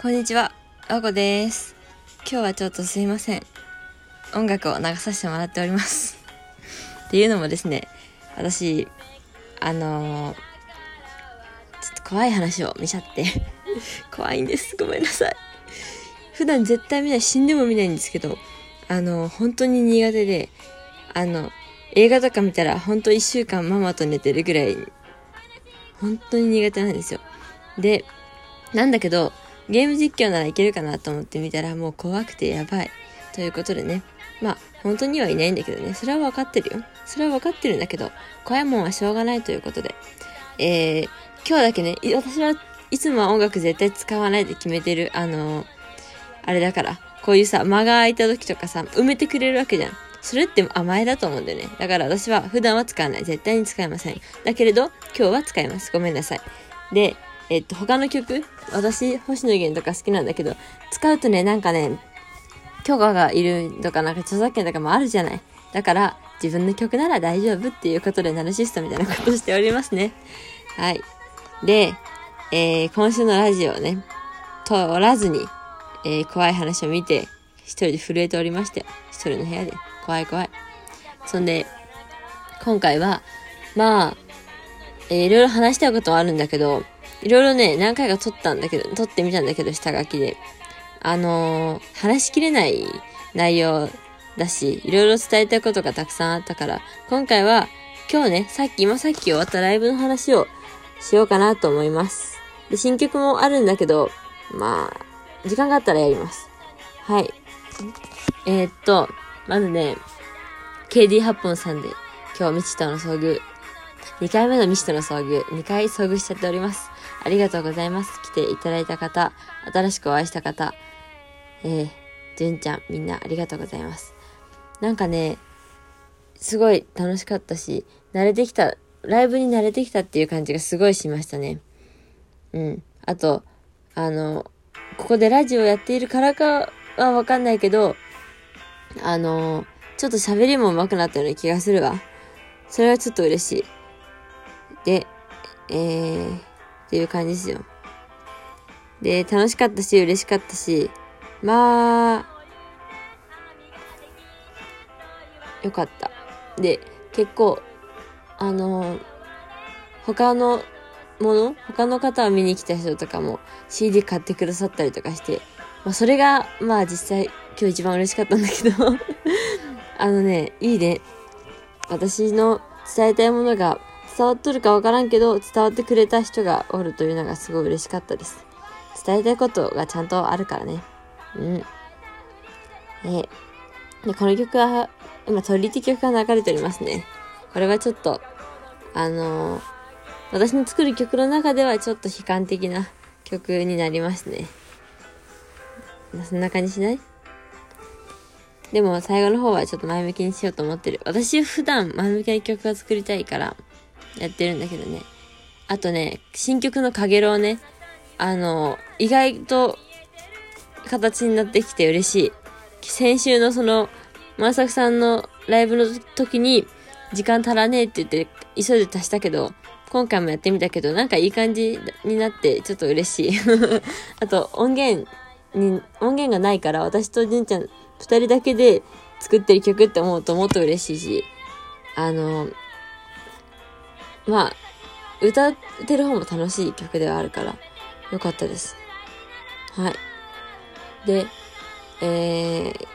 こんにちは、あこです。今日はちょっとすいません。音楽を流させてもらっております。っていうのもですね、私、あのーちょっと怖い話を見ちゃって、怖いんです。ごめんなさい。普段絶対見ない、死んでも見ないんですけど、あの本当に苦手で、あの、映画とか見たら本当一週間ママと寝てるぐらい、本当に苦手なんですよ。で、なんだけど、ゲーム実況ならいけるかなと思って見たらもう怖くてやばい。ということでね。まあ、本当にはいないんだけどね。それは分かってるよ。それは分かってるんだけど、怖いもんはしょうがないということで。えー、今日だけね、私はいつもは音楽絶対使わないで決めてる、あのーあれだから、こういうさ、間が空いた時とかさ、埋めてくれるわけじゃん。それって甘えだと思うんだよね。だから私は普段は使わない。絶対に使いません。だけれど、今日は使います。ごめんなさい。で、えっと、他の曲、私、星野源とか好きなんだけど、使うとね、なんかね、許可がいるとか、なんか著作権とかもあるじゃない。だから、自分の曲なら大丈夫っていうことで、ナルシストみたいなことしておりますね。はい。で、えー、今週のラジオをね、通らずに、えー、怖い話を見て、一人で震えておりまして、一人の部屋で、怖い怖い。そんで、今回は、まあ、えーいろいろ話したいことはあるんだけど、いろいろね、何回か撮ったんだけど、撮ってみたんだけど、下書きで。あのー話しきれない内容だし、いろいろ伝えたいことがたくさんあったから、今回は、今日ね、さっき、今さっき終わったライブの話をしようかなと思います。で、新曲もあるんだけど、まあ、時間があったらやります。はい。えーっと、まずね、KD 八本さんで、今日未知との遭遇、2回目の未知との遭遇、2回遭遇しちゃっております。ありがとうございます。来ていただいた方、新しくお会いした方、えー、純ちゃん、みんなありがとうございます。なんかね、すごい楽しかったし、慣れてきた、ライブに慣れてきたっていう感じがすごいしましたね。うん。あと、あの、ここでラジオやっているからかはわかんないけど、あの、ちょっと喋りも上手くなったような気がするわ。それはちょっと嬉しい。で、えー、っていう感じですよ。で、楽しかったし、嬉しかったし、まあ、よかった。で、結構、あの、他のもの他の方を見に来た人とかも CD 買ってくださったりとかして、まあそれが、まあ実際今日一番嬉しかったんだけど、あのね、いいね。私の伝えたいものが伝わっとるかわからんけど、伝わってくれた人がおるというのがすごい嬉しかったです。伝えたいことがちゃんとあるからね。うん。えで、この曲は、今、トリリティ曲が流れておりますね。これはちょっと、あのー私の作る曲の中ではちょっと悲観的な曲になりますね。そんな感じしない？でも最後の方はちょっと前向きにしようと思ってる。私普段前向きな曲が作りたいからやってるんだけどね。あとね、新曲のかげろうね、あの、意外と形になってきて嬉しい。先週のその、まさくさんのライブの時に、時間足らねえって言って、急いで足したけど、今回もやってみたけど、なんかいい感じになって、ちょっと嬉しい。あと、音源に、音源がないから、私とじんちゃん、二人だけで作ってる曲って思うともっと嬉しいし、あの、まあ、歌ってる方も楽しい曲ではあるから、よかったです。はい。で、えー、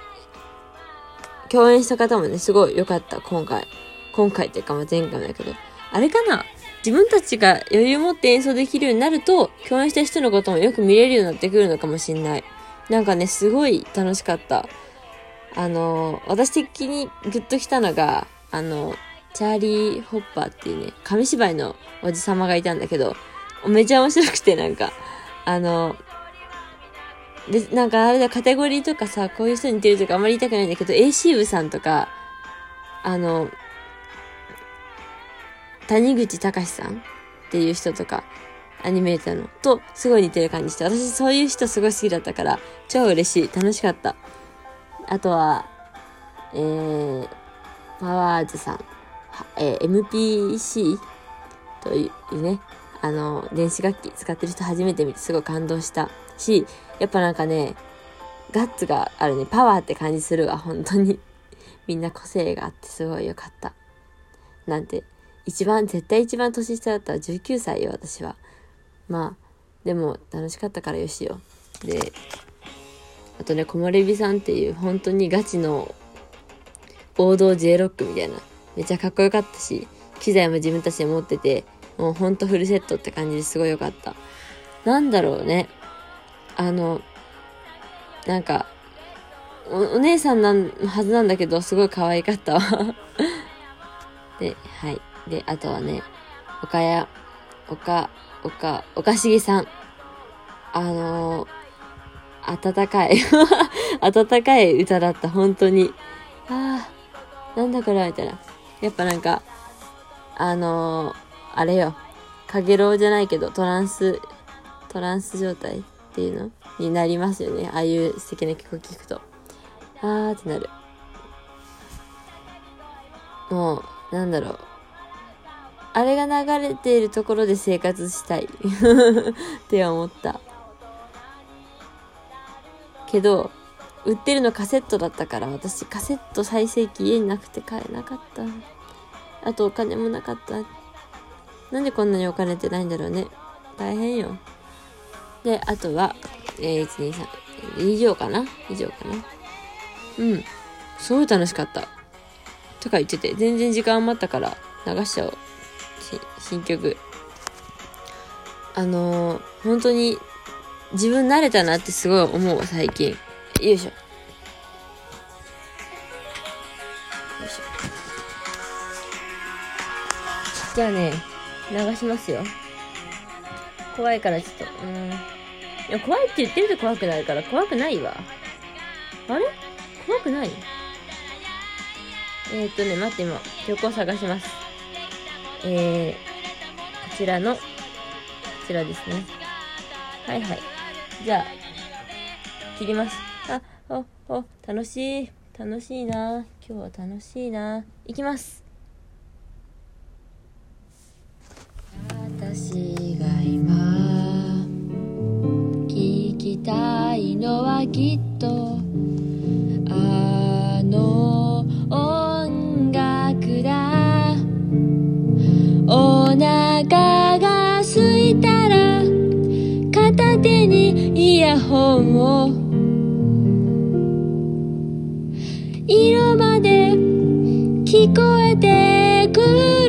共演した方もね、すごい良かった、今回。今回っていうか、まあ、前回もだけど。あれかな？自分たちが余裕持って演奏できるようになると、共演した人のこともよく見れるようになってくるのかもしんない。なんかね、すごい楽しかった。あの、私的にグッときたのが、あの、チャーリー・ホッパーっていうね、紙芝居のおじさまがいたんだけど、めちゃ面白くて、なんか、あの、で、なんかあれだ、カテゴリーとかさ、こういう人に似てるとかあんまり言いたくないんだけど、AC 部さんとか、あの、谷口隆さんっていう人とか、アニメーターの、と、すごい似てる感じして、私そういう人すごい好きだったから、超嬉しい。楽しかった。あとは、えー、パワーズさん、えー MPC というね、あの、電子楽器使ってる人初めて見てすごい感動したし、やっぱなんかね、ガッツがあるね、パワーって感じするわ、本当に。みんな個性があってすごい良かった。なんて、一番、絶対一番年下だったら19歳よ、私は。まあ、でも楽しかったからよしよ。で、あとね、木漏れ日さんっていう本当にガチの王道 J ロックみたいな。めちゃかっこよかったし、機材も自分たちで持ってて、もうほんとフルセットって感じですごいよかった。なんだろうね。あの、なんか、おお姉さんなんはずなんだけど、すごい可愛かったわ で、はい。で、あとはね、岡谷、岡、岡、岡重さん。あのー、温かい 温かい歌だった、本当に。ああ、なんだこれみたいな。やっぱなんか、あのー、あれよ。かげろうじゃないけど、トランス、トランス状態っていうの？になりますよね。ああいう素敵な曲を聴くと。あーってなる。もう、なんだろう。あれが流れているところで生活したい って思った。けど、売ってるのカセットだったから私カセット再生機家になくて買えなかった。あとお金もなかった。なんでこんなにお金ってないんだろうね。大変よ。で、あとは、えー、1、2、3。以上かな以上かなうん。すごい楽しかった。とか言ってて、全然時間余ったから流しちゃおう。新曲。あのー、本当に自分慣れたなってすごい思う、最近。よいしょ。いしょ。じゃあね、流しますよ。怖いからちょっと、うん。いや、怖いって言ってると怖くなるから、怖くないわ。あれ？怖くない？えー、っとね、待って、今、曲を探します。えー、こちらの、こちらですね。はいはい。じゃあ、切ります。お、楽しい。楽しいな。今日は楽しいな。いきます。私が今聞きたいのはきっとあの音楽だお腹が空いたら片手にイヤホンをえてく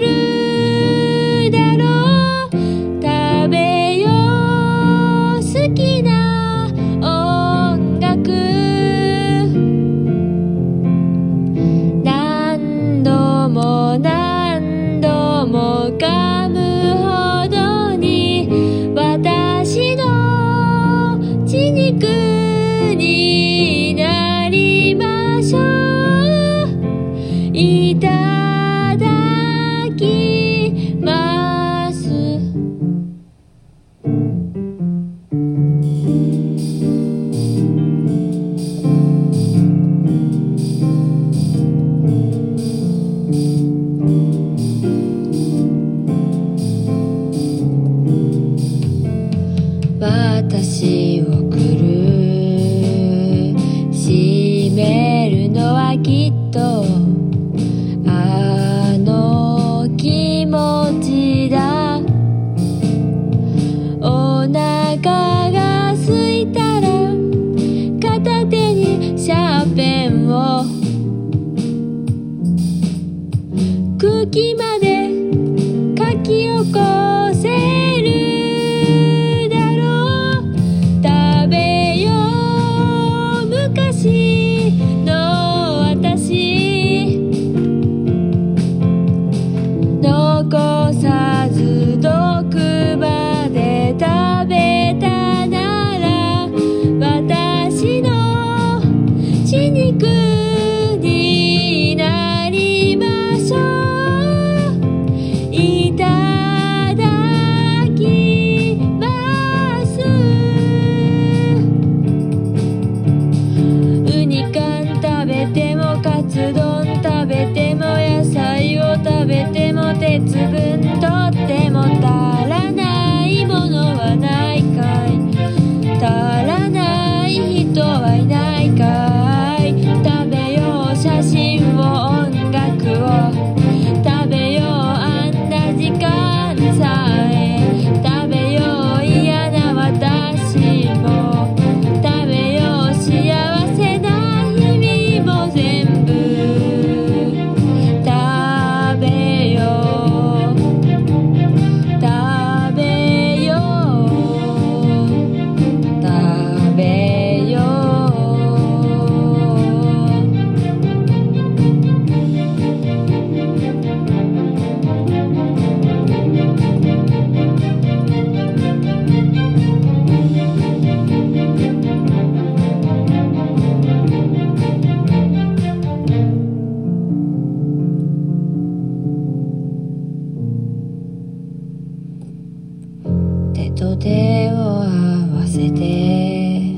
手を合わせて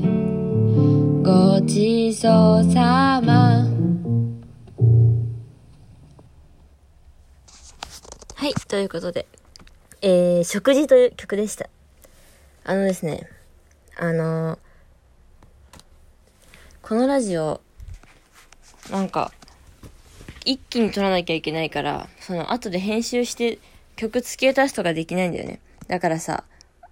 ごちそうさま。はいということでえー、食事という曲でした。あのですねあのー、このラジオなんか一気に撮らなきゃいけないからその後で編集して曲付け足すとかできないんだよね。だからさ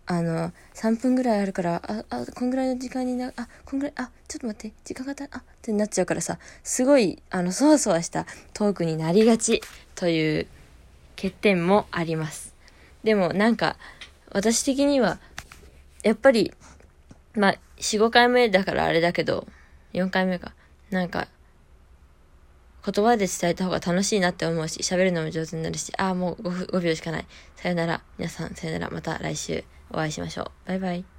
あの、3分ぐらいあるから、あ、あ、こんぐらいの時間にな、あ、こんぐらい、あ、ちょっと待って、時間がた、あ、ってなっちゃうからさ、すごい、あの、そわそわしたトークになりがちという欠点もあります。でもなんか、私的には、やっぱり、まあ、4、5回目だからあれだけど、4回目か。なんか、言葉で伝えた方が楽しいなって思うし、喋るのも上手になるし、ああ、もう 5, 5秒しかない。さよなら。皆さん、さよなら。また来週お会いしましょう。バイバイ。